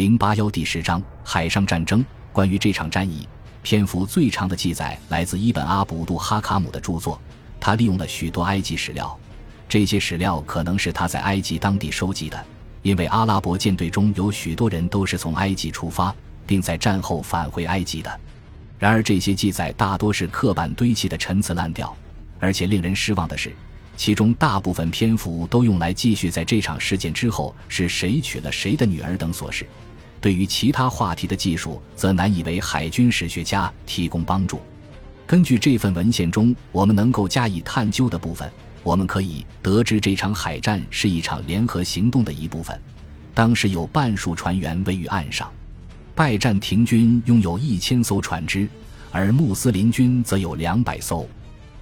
零八幺第十章海上战争。关于这场战役，篇幅最长的记载来自伊本阿卜杜哈卡姆的著作。他利用了许多埃及史料，这些史料可能是他在埃及当地收集的，因为阿拉伯舰队中有许多人都是从埃及出发，并在战后返回埃及的。然而，这些记载大多是刻板堆砌的陈词滥调，而且令人失望的是。其中大部分篇幅都用来继续在这场事件之后是谁娶了谁的女儿等琐事，对于其他话题的技术则难以为海军史学家提供帮助。根据这份文献中我们能够加以探究的部分，我们可以得知这场海战是一场联合行动的一部分。当时有半数船员位于岸上，拜占庭军拥有一千艘船只，而穆斯林军则有两百艘。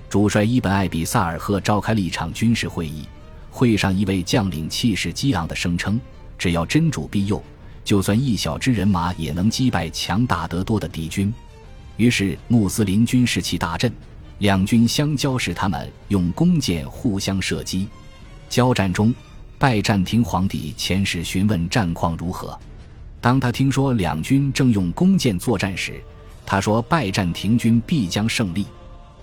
主帅伊本·艾比萨尔赫召开了一场军事会议，会上一位将领气势激昂地声称：“只要真主庇佑，就算一小支人马也能击败强大得多的敌军。”于是穆斯林军士气大振，两军相交时，他们用弓箭互相射击。交战中，拜占庭皇帝前使询问战况如何。当他听说两军正用弓箭作战时，他说：“拜占庭军必将胜利。”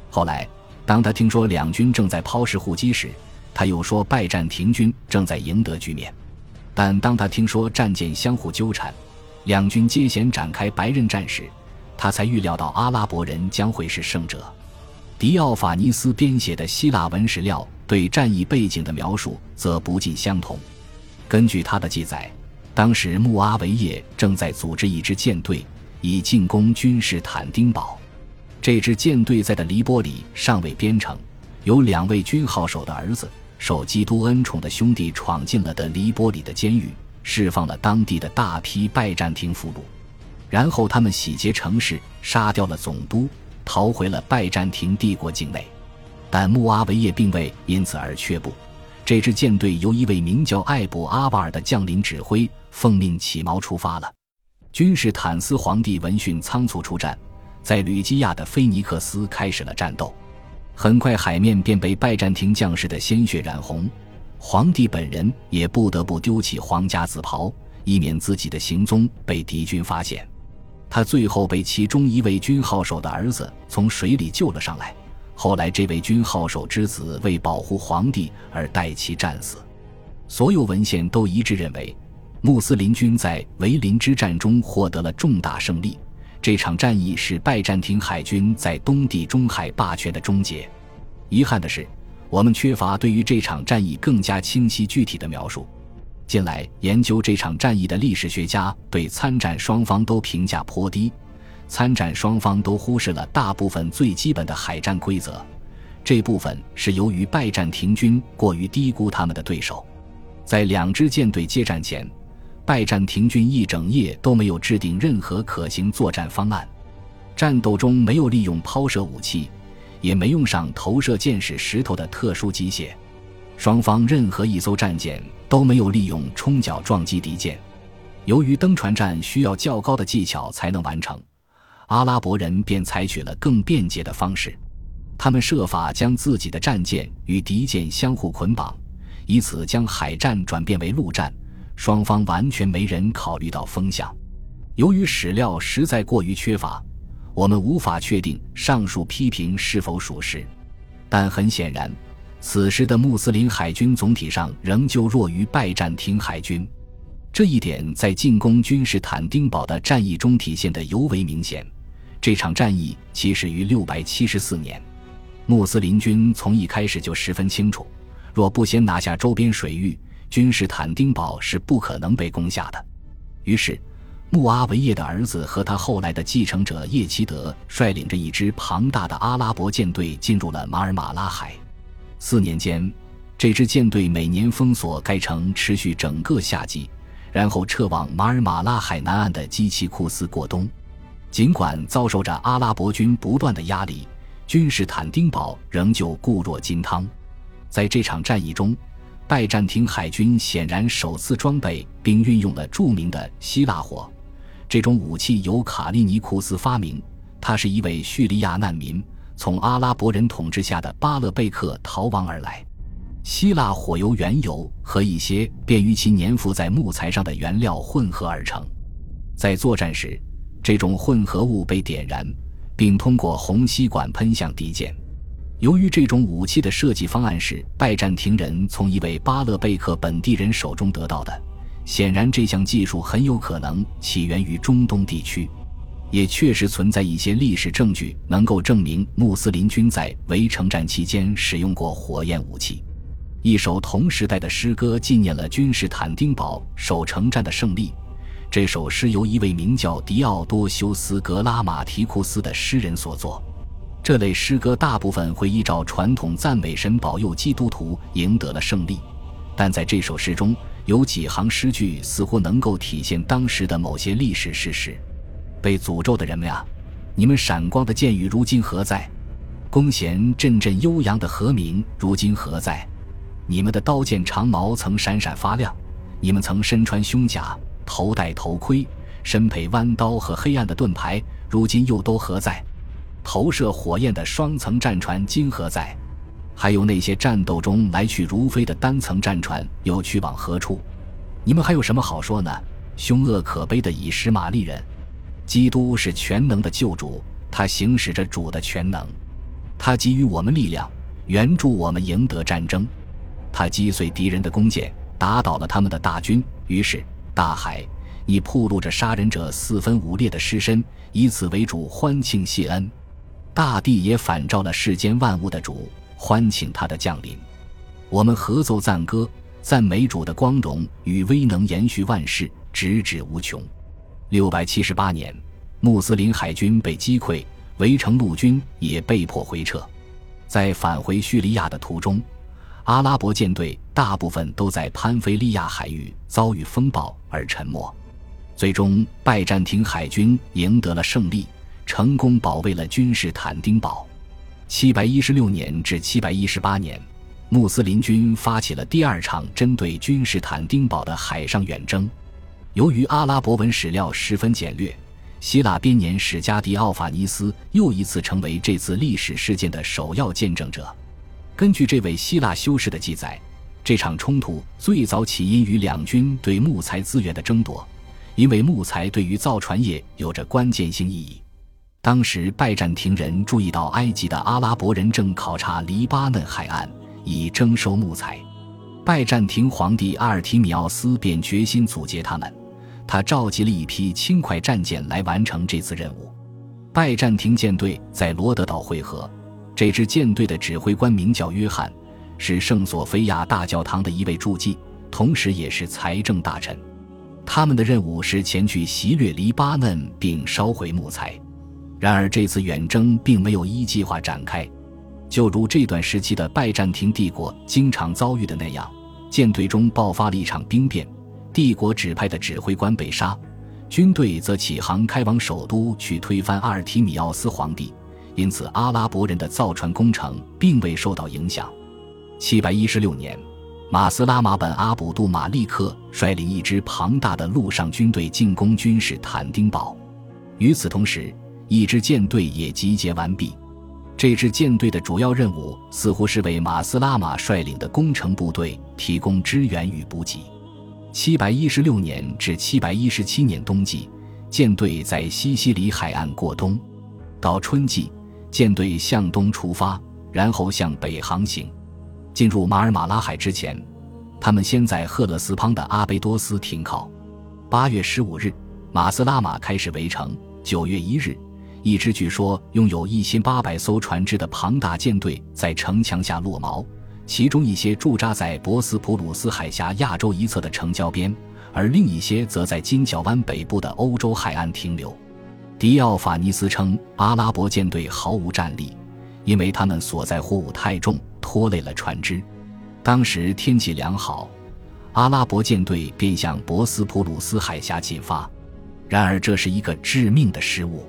后来。当他听说两军正在抛石护击时，他又说拜占庭军正在赢得局面。但当他听说战舰相互纠缠，两军接舷展开白刃战时，他才预料到阿拉伯人将会是胜者。迪奥法尼斯编写的希腊文史料对战役背景的描述则不尽相同。根据他的记载，当时穆阿维叶正在组织一支舰队，以进攻君士坦丁堡。这支舰队在的黎波里尚未编成，有两位军号手的儿子受基督恩宠的兄弟闯进了的黎波里的监狱，释放了当地的大批拜占庭俘虏，然后他们洗劫城市，杀掉了总督，逃回了拜占庭帝国境内。但穆阿维叶并未因此而却步，这支舰队由一位名叫艾卜阿瓦尔的将领指挥，奉命起锚出发了。君士坦斯皇帝闻讯仓促出战。在吕基亚的菲尼克斯开始了战斗，很快海面便被拜占庭将士的鲜血染红，皇帝本人也不得不丢弃皇家紫袍，以免自己的行踪被敌军发现。他最后被其中一位军号手的儿子从水里救了上来，后来这位军号手之子为保护皇帝而代其战死。所有文献都一致认为，穆斯林军在维林之战中获得了重大胜利。这场战役是拜占庭海军在东地中海霸权的终结。遗憾的是，我们缺乏对于这场战役更加清晰具体的描述。近来研究这场战役的历史学家对参战双方都评价颇低，参战双方都忽视了大部分最基本的海战规则。这部分是由于拜占庭军过于低估他们的对手，在两支舰队接战前。拜占庭军一整夜都没有制定任何可行作战方案，战斗中没有利用抛射武器，也没用上投射箭矢石头的特殊机械。双方任何一艘战舰都没有利用冲角撞击敌舰。由于登船战需要较高的技巧才能完成，阿拉伯人便采取了更便捷的方式，他们设法将自己的战舰与敌舰相互捆绑，以此将海战转变为陆战。双方完全没人考虑到风向。由于史料实在过于缺乏，我们无法确定上述批评是否属实。但很显然，此时的穆斯林海军总体上仍旧弱于拜占庭海军。这一点在进攻君士坦丁堡的战役中体现得尤为明显。这场战役起始于674年，穆斯林军从一开始就十分清楚，若不先拿下周边水域。君士坦丁堡是不可能被攻下的。于是，穆阿维叶的儿子和他后来的继承者叶奇德率领着一支庞大的阿拉伯舰队进入了马尔马拉海。四年间，这支舰队每年封锁该城，持续整个夏季，然后撤往马尔马拉海南岸的基奇库斯过冬。尽管遭受着阿拉伯军不断的压力，君士坦丁堡仍旧固若金汤。在这场战役中，拜占庭海军显然首次装备并运用了著名的希腊火，这种武器由卡利尼库斯发明。他是一位叙利亚难民，从阿拉伯人统治下的巴勒贝克逃亡而来。希腊火由原油和一些便于其粘附在木材上的原料混合而成。在作战时，这种混合物被点燃，并通过红吸管喷向敌舰。由于这种武器的设计方案是拜占庭人从一位巴勒贝克本地人手中得到的，显然这项技术很有可能起源于中东地区。也确实存在一些历史证据能够证明穆斯林军在围城战期间使用过火焰武器。一首同时代的诗歌纪念了君士坦丁堡守城战的胜利。这首诗由一位名叫迪奥多修斯·格拉马提库斯的诗人所作。这类诗歌大部分会依照传统赞美神保佑基督徒赢得了胜利，但在这首诗中有几行诗句似乎能够体现当时的某些历史事实。被诅咒的人们啊，你们闪光的箭雨如今何在？弓弦阵阵悠扬的和鸣如今何在？你们的刀剑长矛曾闪闪发亮，你们曾身穿胸甲，头戴头盔，身佩弯刀和黑暗的盾牌，如今又都何在？投射火焰的双层战船今何在？还有那些战斗中来去如飞的单层战船又去往何处？你们还有什么好说呢？凶恶可悲的以实玛利人！基督是全能的救主，他行使着主的全能，他给予我们力量，援助我们赢得战争。他击碎敌人的弓箭，打倒了他们的大军。于是，大海，你铺露着杀人者四分五裂的尸身，以此为主欢庆谢恩。大地也反照了世间万物的主，欢庆他的降临。我们合奏赞歌，赞美主的光荣与威能延续万世，直至无穷。六百七十八年，穆斯林海军被击溃，围城陆军也被迫回撤。在返回叙利亚的途中，阿拉伯舰队大部分都在潘菲利亚海域遭遇风暴而沉没。最终，拜占庭海军赢得了胜利，成功保卫了君士坦丁堡。七百一十六年至七百一十八年，穆斯林军发起了第二场针对君士坦丁堡的海上远征。由于阿拉伯文史料十分简略，希腊编年史家迪奥法尼斯又一次成为这次历史事件的首要见证者。根据这位希腊修士的记载，这场冲突最早起因于两军对木材资源的争夺，因为木材对于造船业有着关键性意义。当时拜占庭人注意到埃及的阿拉伯人正考察黎巴嫩海岸，以征收木材，拜占庭皇帝阿尔提米奥斯便决心阻截他们。他召集了一批轻快战舰来完成这次任务。拜占庭舰队在罗德岛会合，这支舰队的指挥官名叫约翰，是圣索菲亚大教堂的一位助祭，同时也是财政大臣。他们的任务是前去袭掠黎巴嫩并烧毁木材。然而，这次远征并没有依计划展开，就如这段时期的拜占庭帝国经常遭遇的那样，舰队中爆发了一场兵变。帝国指派的指挥官被杀，军队则起航开往首都去推翻阿尔提米奥斯皇帝，因此阿拉伯人的造船工程并未受到影响。七百一十六年，马斯拉马本阿卜杜马利克率领一支庞大的陆上军队进攻君士坦丁堡，与此同时，一支舰队也集结完毕。这支舰队的主要任务似乎是为马斯拉马率领的工程部队提供支援与补给。七百一十六年至七百一十七年冬季，舰队在西西里海岸过冬。到春季，舰队向东出发，然后向北航行。进入马尔马拉海之前，他们先在赫勒斯滂的阿贝多斯停靠。八月十五日，马斯拉马开始围城。九月一日，一支据说拥有一千八百艘船只的庞大舰队在城墙下落锚。其中一些驻扎在博斯普鲁斯海峡亚洲一侧的城郊边，而另一些则在金角湾北部的欧洲海岸停留。迪奥法尼斯称，阿拉伯舰队毫无战力，因为他们所在货物太重，拖累了船只。当时天气良好，阿拉伯舰队便向博斯普鲁斯海峡进发。然而，这是一个致命的失误。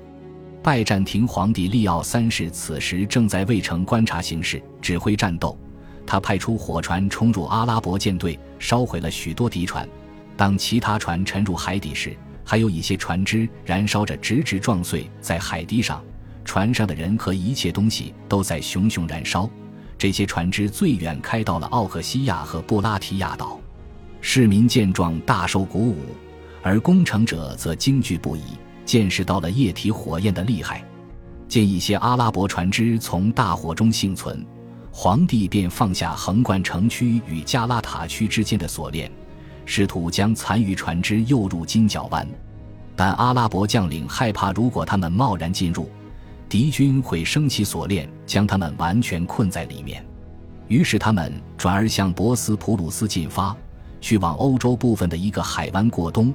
拜占庭皇帝利奥三世此时正在卫城观察形势，指挥战斗。他派出火船冲入阿拉伯舰队，烧毁了许多敌船。当其他船沉入海底时，还有一些船只燃烧着，直直撞碎在海堤上。船上的人和一切东西都在熊熊燃烧。这些船只最远开到了奥克西亚和布拉提亚岛。市民见状大受鼓舞，而攻城者则惊惧不已，见识到了液体火焰的厉害。见一些阿拉伯船只从大火中幸存，皇帝便放下横贯城区与加拉塔区之间的锁链，试图将残余船只诱入金角湾。但阿拉伯将领害怕，如果他们贸然进入，敌军会升起锁链，将他们完全困在里面。于是他们转而向博斯普鲁斯进发，去往欧洲部分的一个海湾过冬。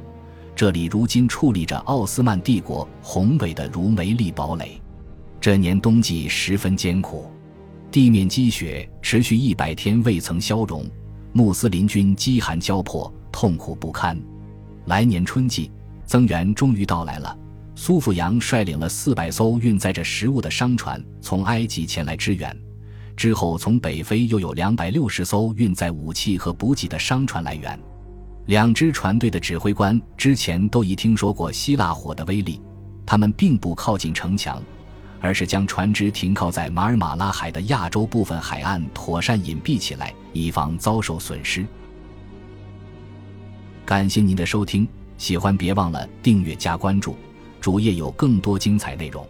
这里如今矗立着奥斯曼帝国宏伟的如梅利堡垒。这年冬季十分艰苦，地面积雪持续一百天未曾消融，穆斯林军饥寒交迫，痛苦不堪。来年春季。增援终于到来了。苏富阳率领了四百艘运载着食物的商船从埃及前来支援，之后从北非又有两百六十艘运载武器和补给的商船来援。两支船队的指挥官之前都已听说过希腊火的威力，他们并不靠近城墙，而是将船只停靠在马尔马拉海的亚洲部分海岸，妥善隐蔽起来，以防遭受损失。感谢您的收听。喜欢别忘了订阅加关注，主页有更多精彩内容。